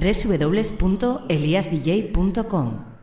www.eliasdj.com.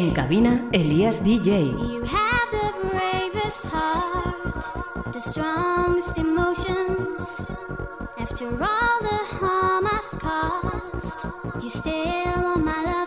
En cabina, Elías DJ. You have the bravest heart, the strongest emotions. After all the harm I've caused, you still want my love.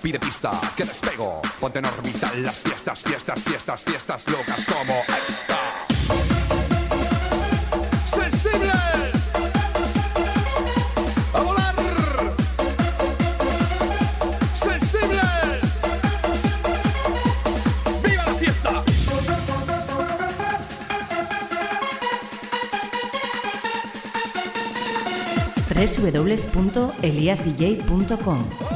pide pista, que despego. Ponte en orbital las fiestas, fiestas, fiestas, fiestas locas como esta. ¡Sensibles! ¡A volar! ¡Sensibles! ¡Viva la fiesta! www.eliasdj.com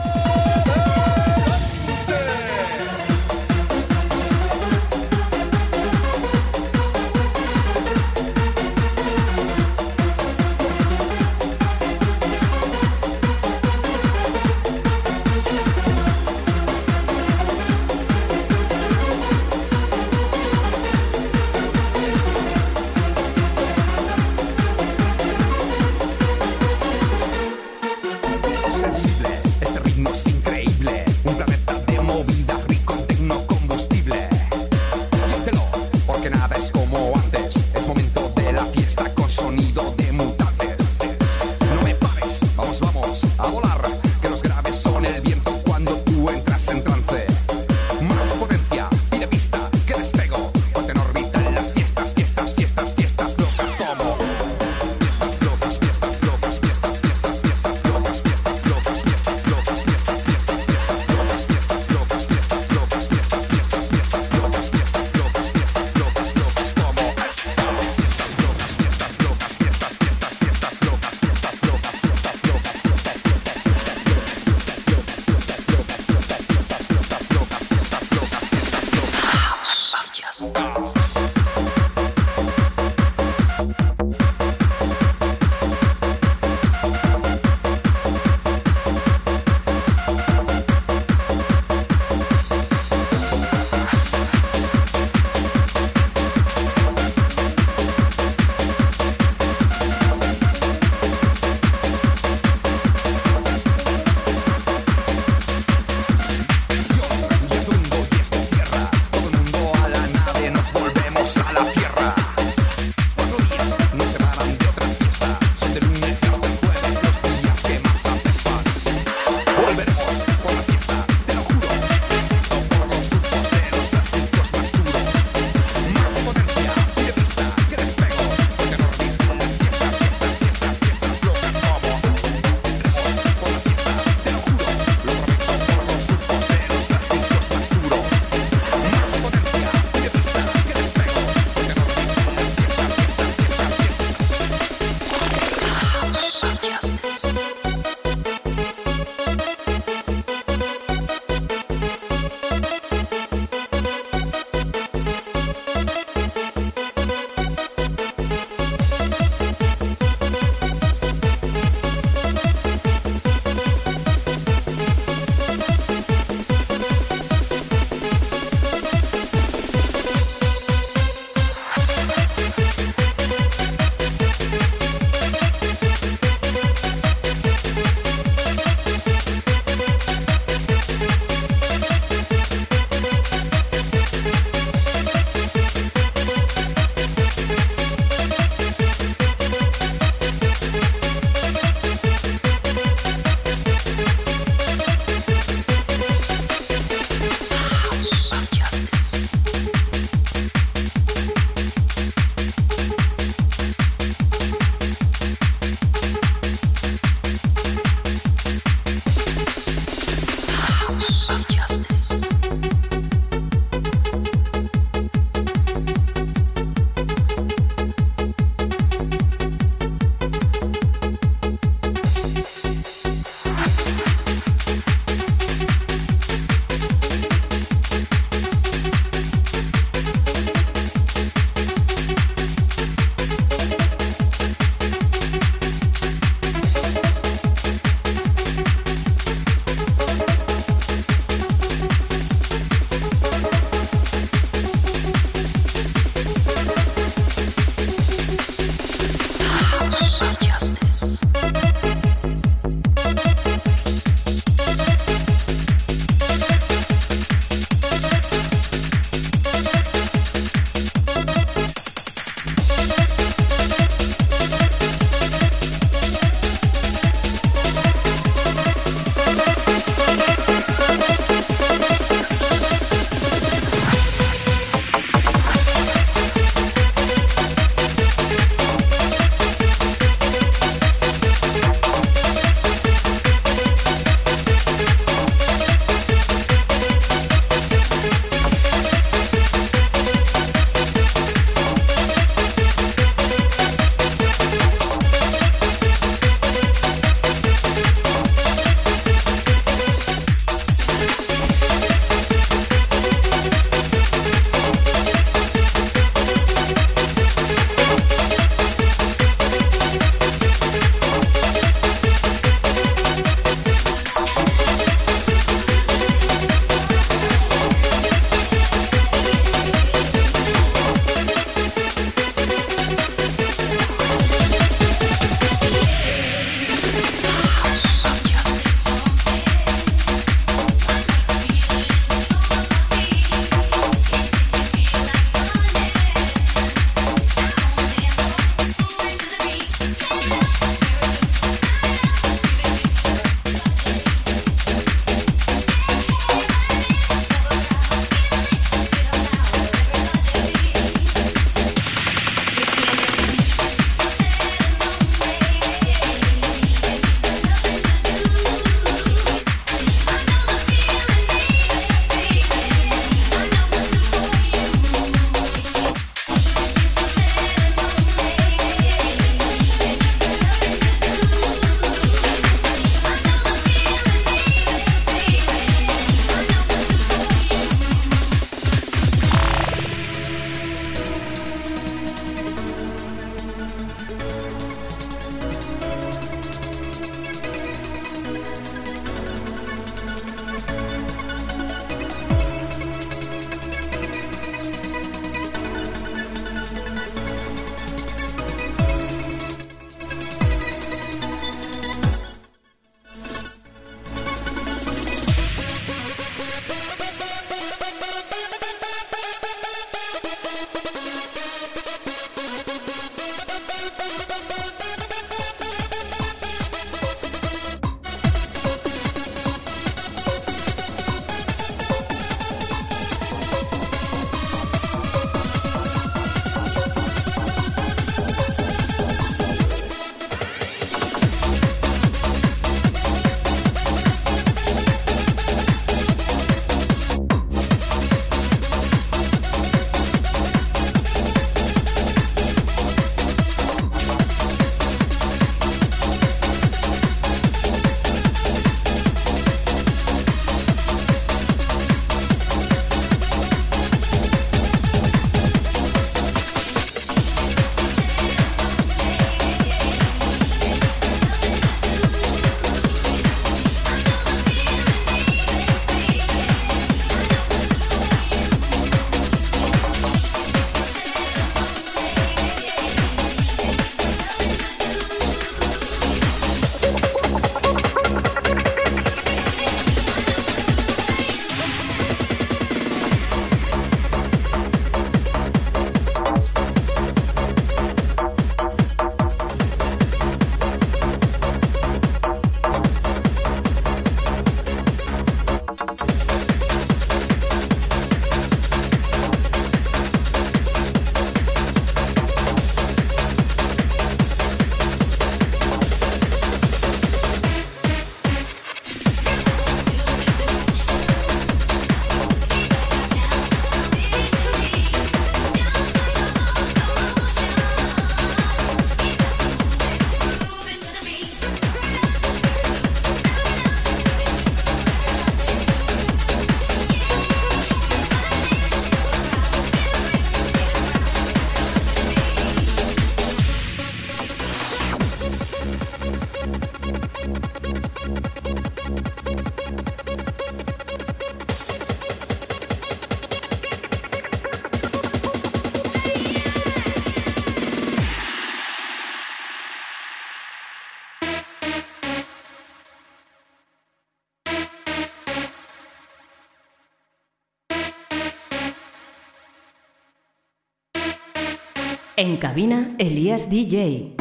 En cabina, Elías DJ.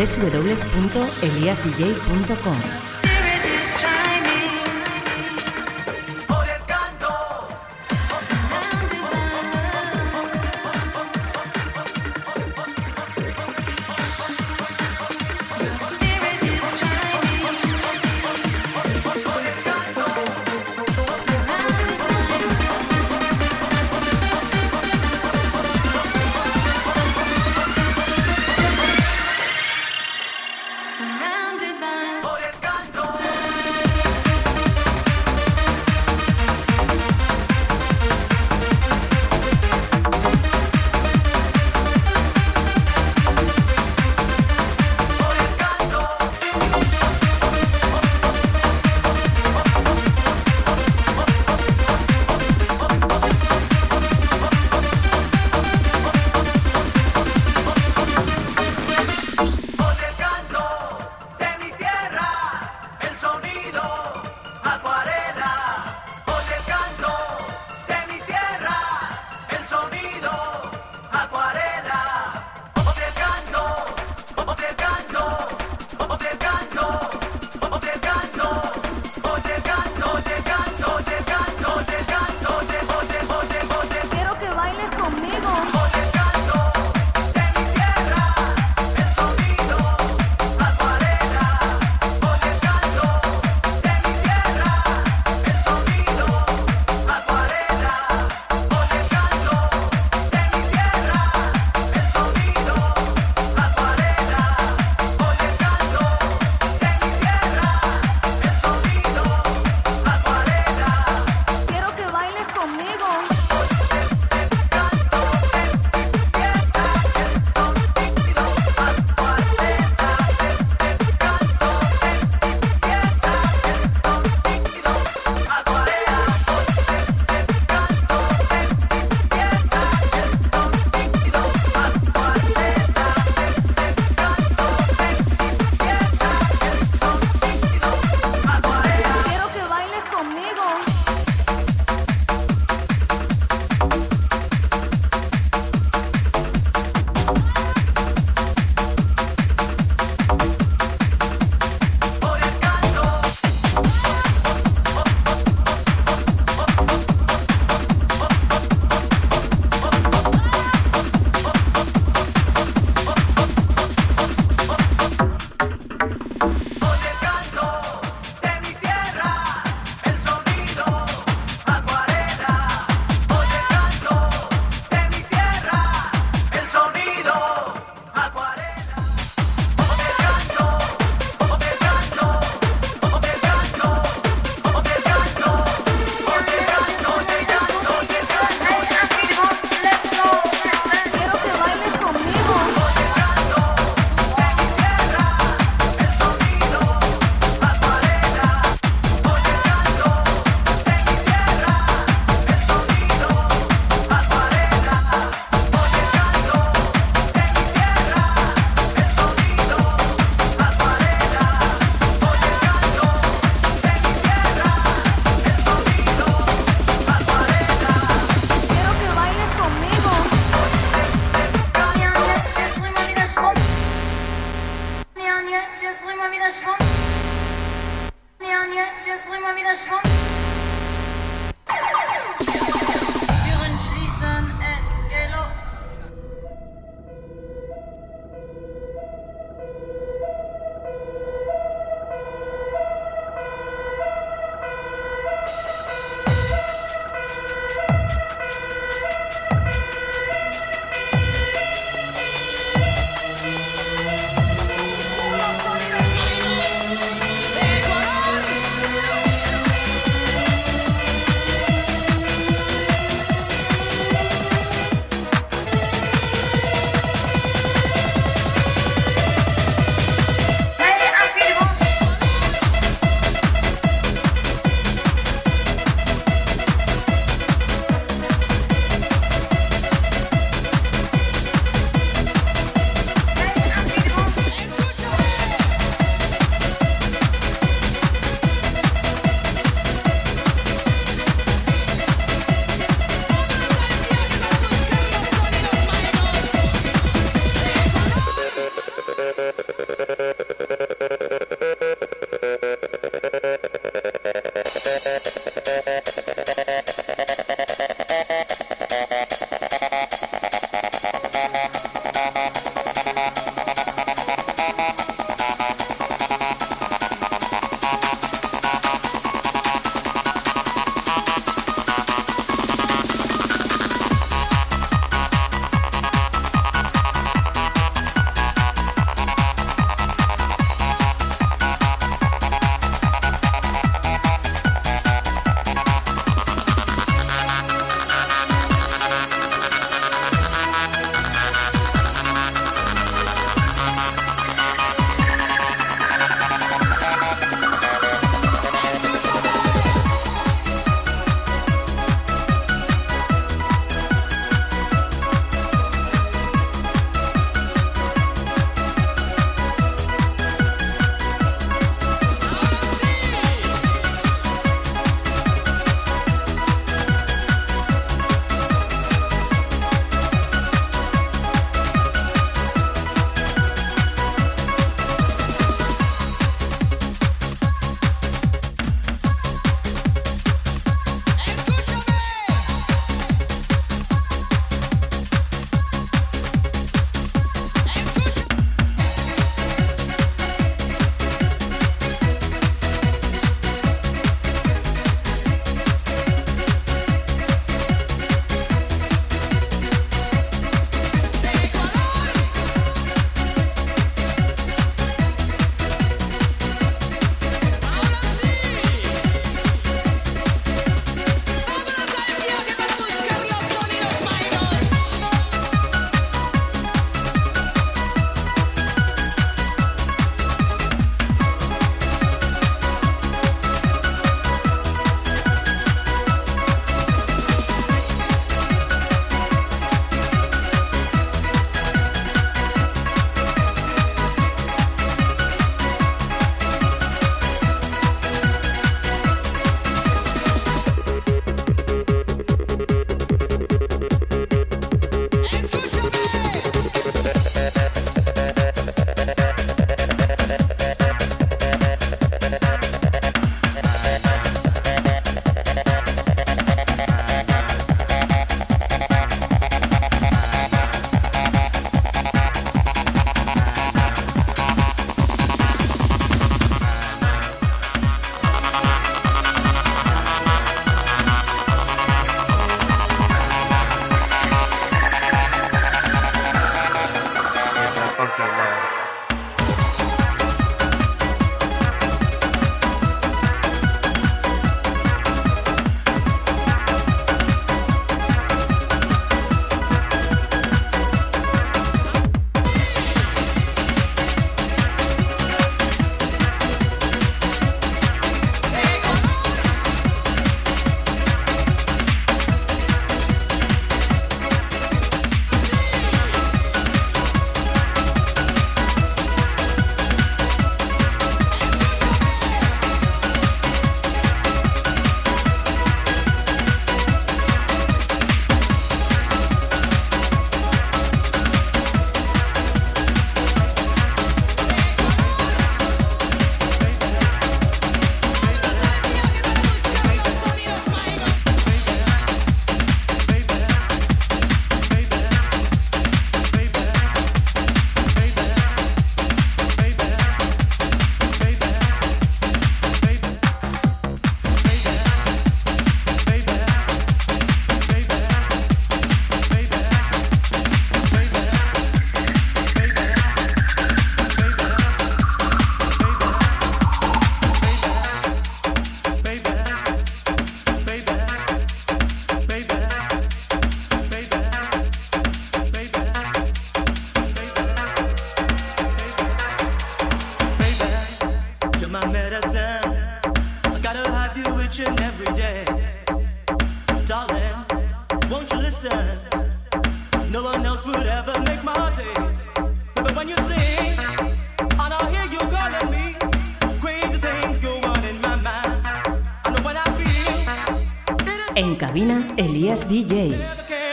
www.eliasdj.com.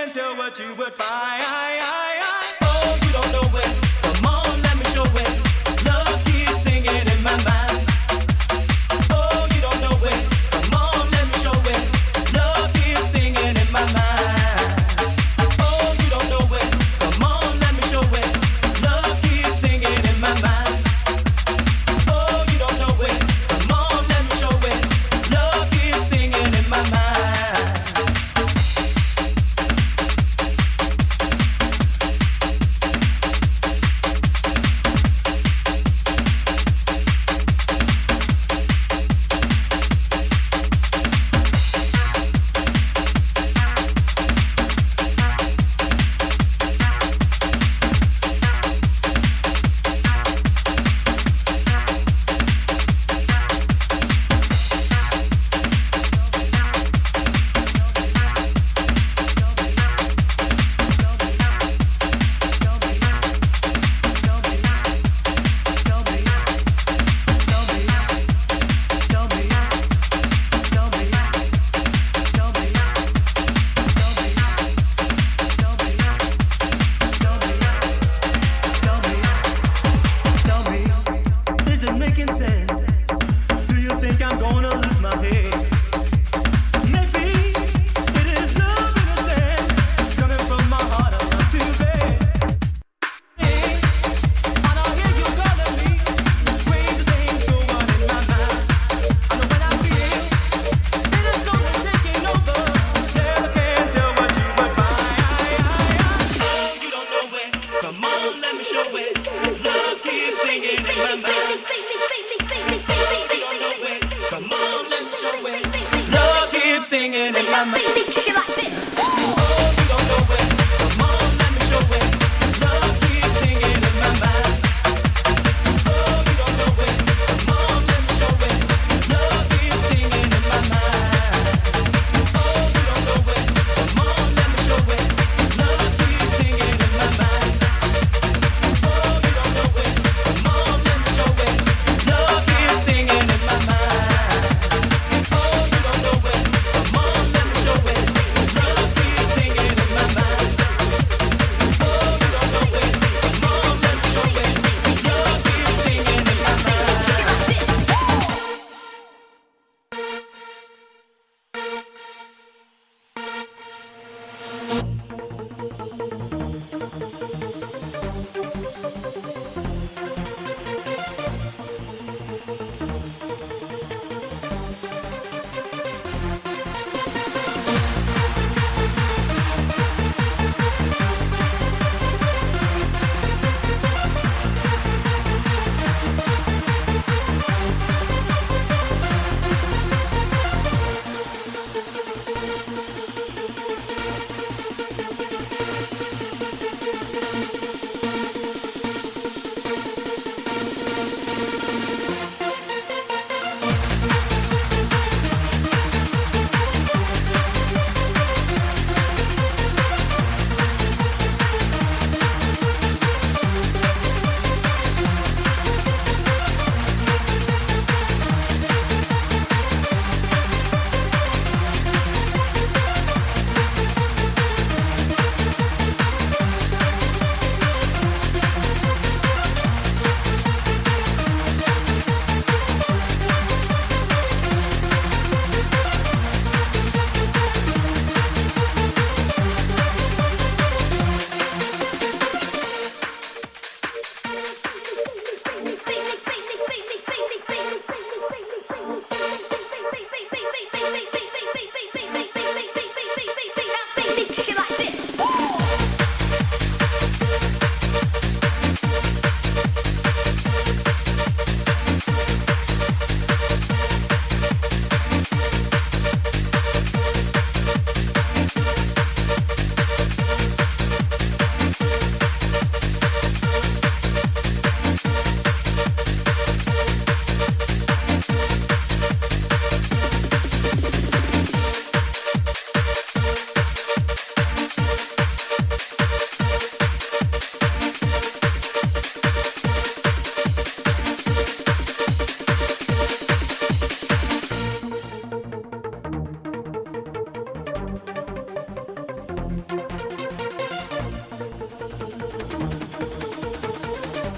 and tell what you would buy. I, I,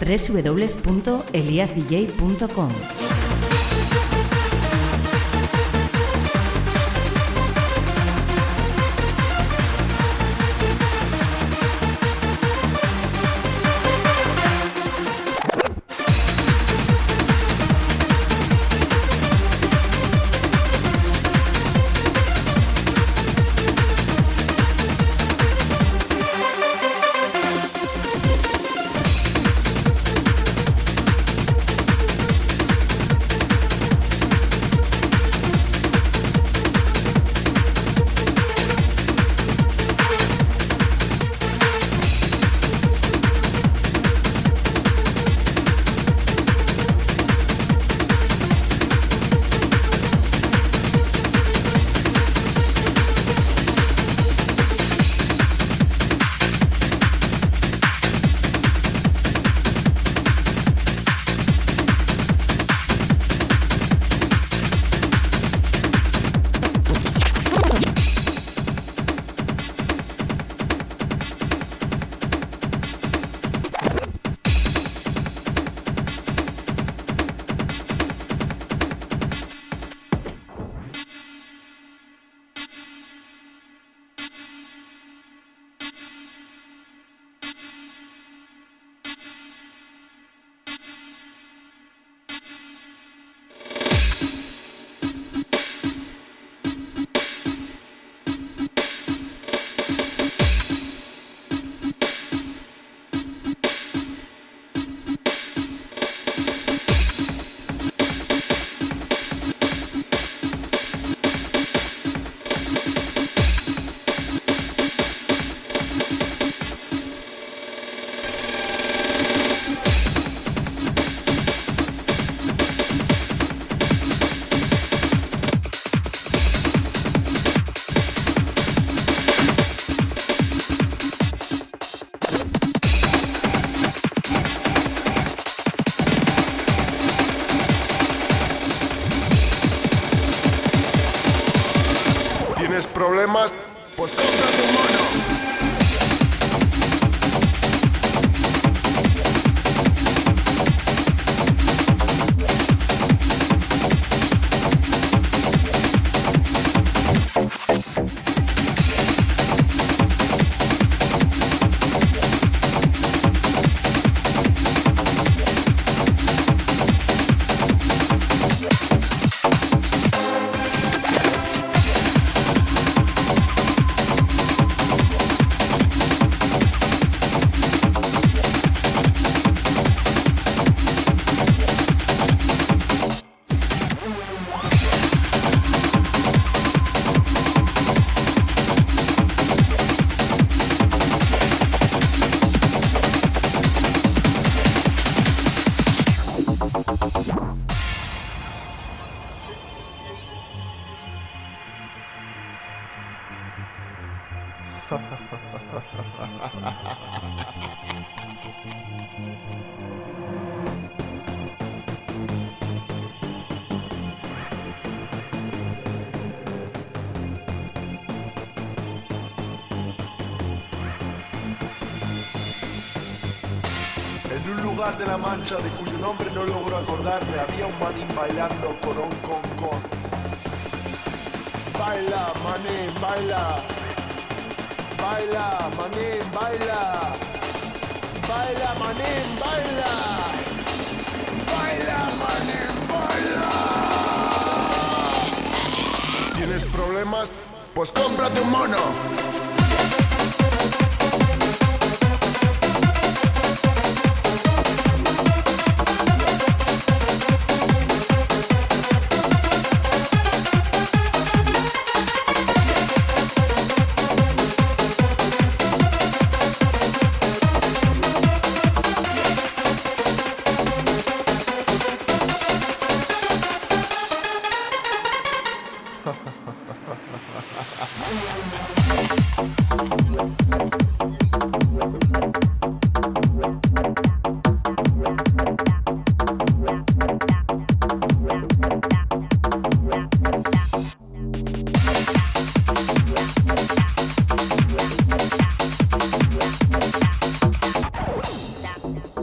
www.eliasdj.com.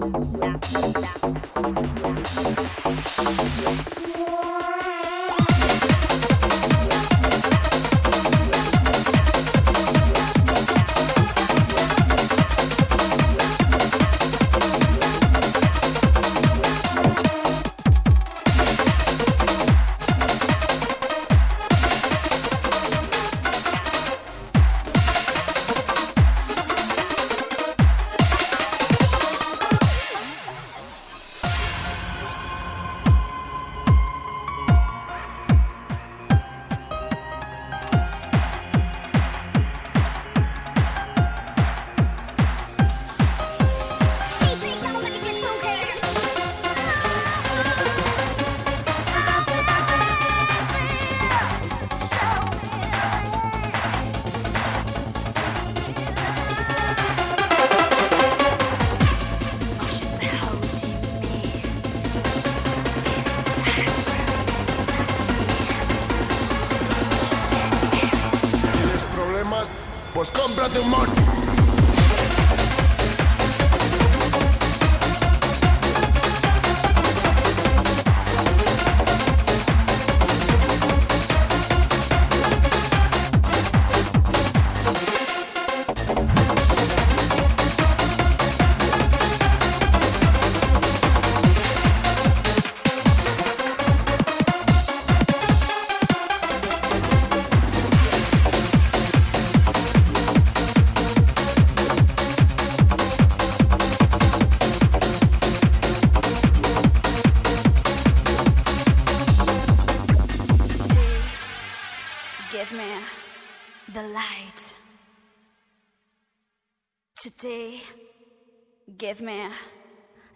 Yeah, yeah, yeah.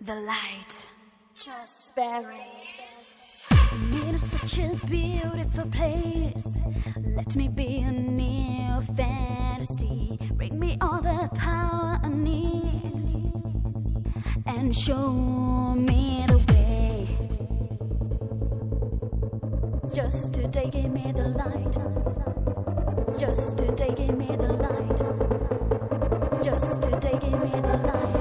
The light. Just it. is such a beautiful place. Let me be a new fantasy. Bring me all the power I need. And show me the way. Just today, give me the light. Just today, give me the light. Just today, give me the light.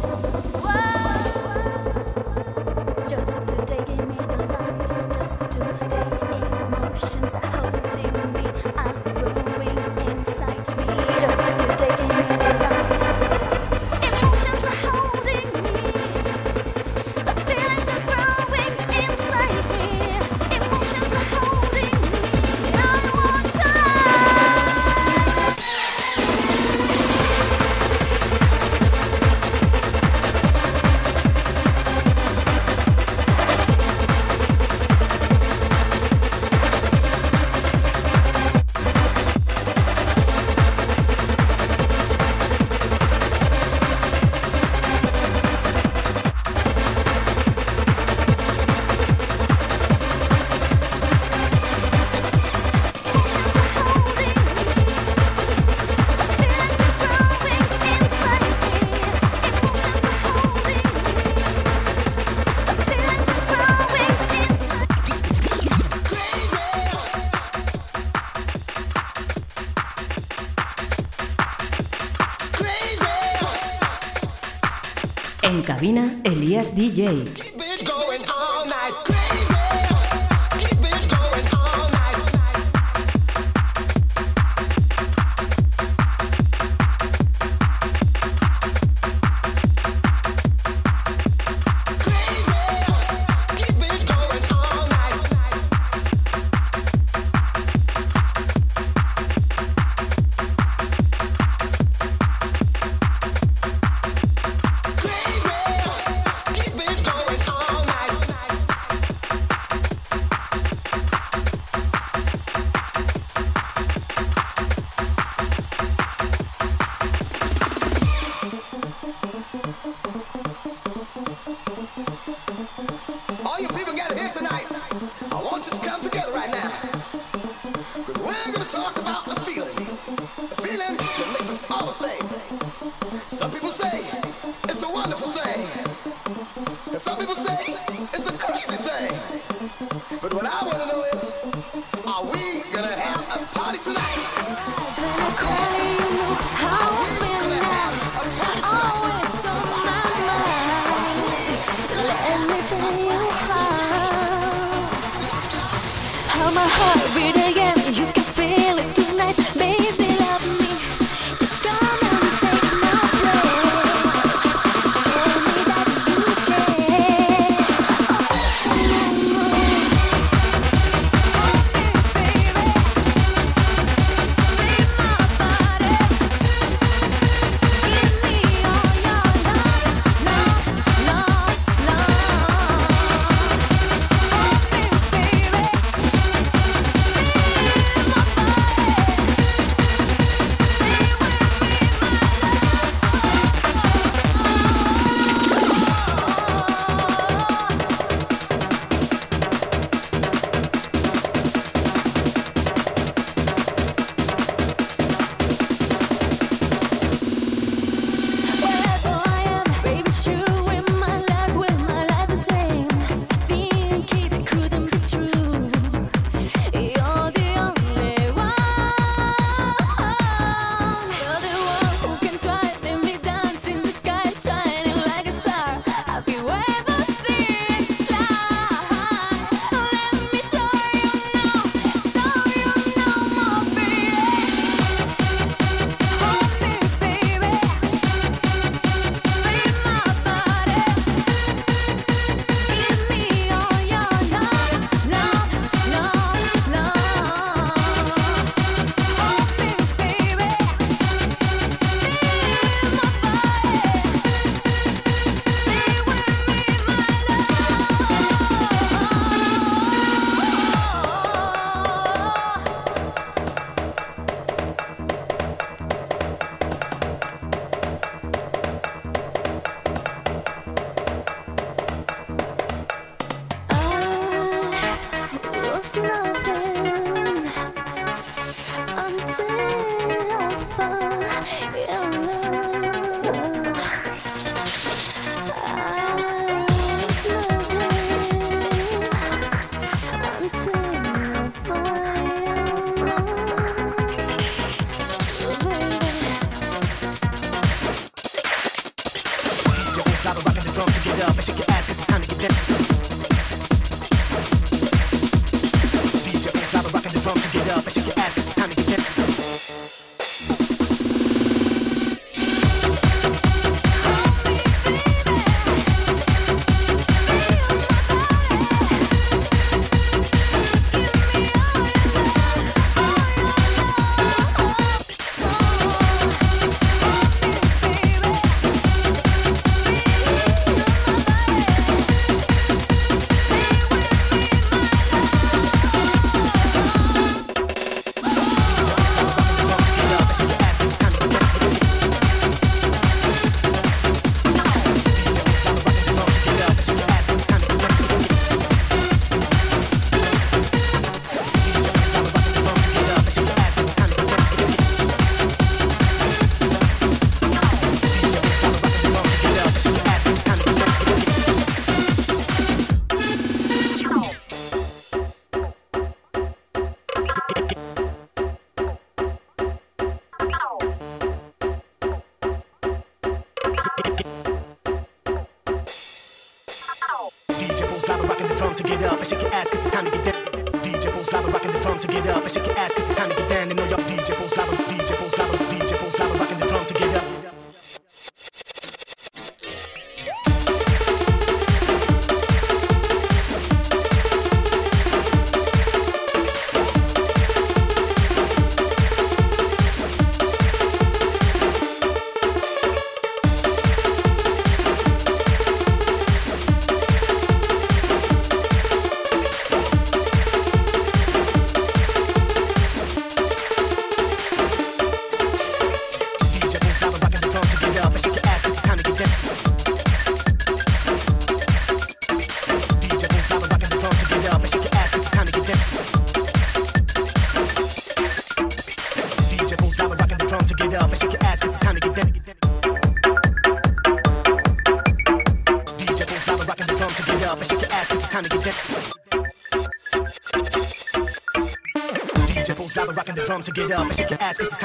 Elías DJ.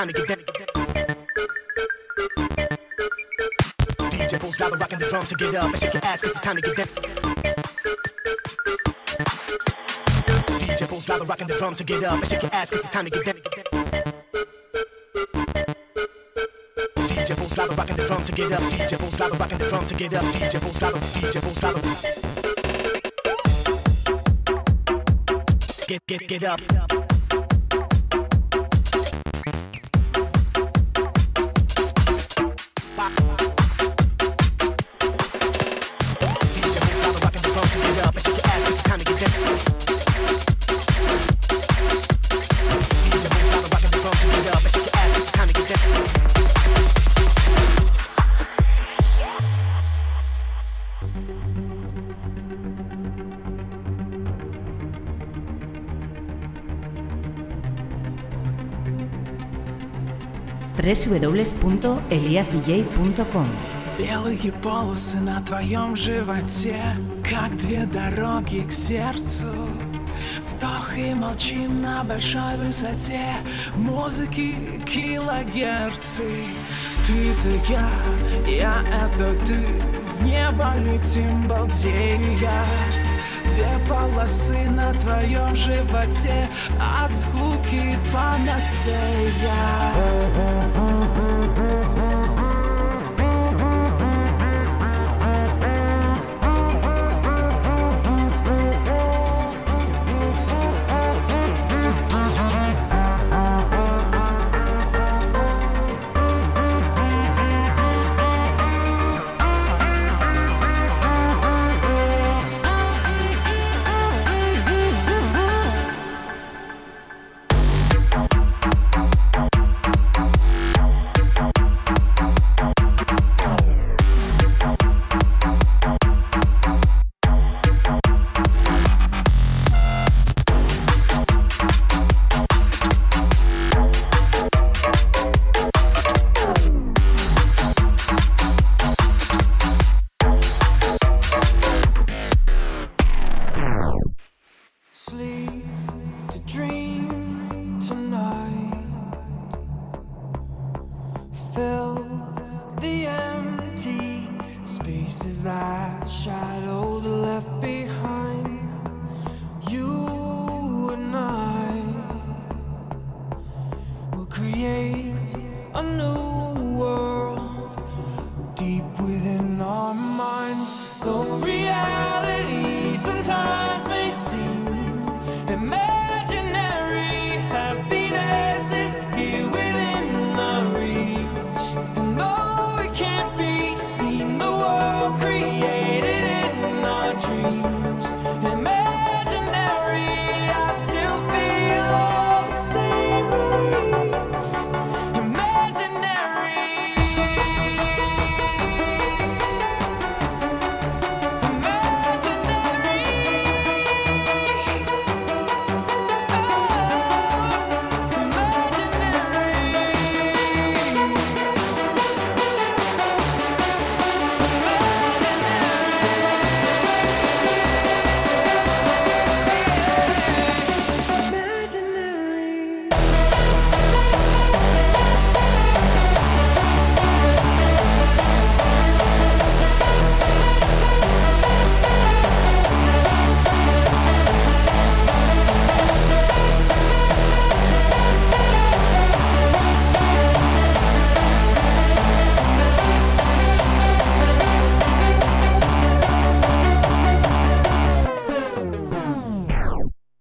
Time to get down. DJ loud and rocking the drums to get up and shake your ass, cause it's time to get down. DJ loud and rocking the drums to get up and shake your ass, cause it's time to get down. DJ loud and rocking the drums to get up. DJ loud and rocking the drums to get up. DJ loud and DJ pulls loud and get get get up. www.eliasdj.com Белые полосы на твоем животе, как две дороги к сердцу. Вдох и молчим на большой высоте, музыки килогерцы. Ты-то я, я это ты, в небо летим, балдея. Полосы на твоем животе От скуки панацея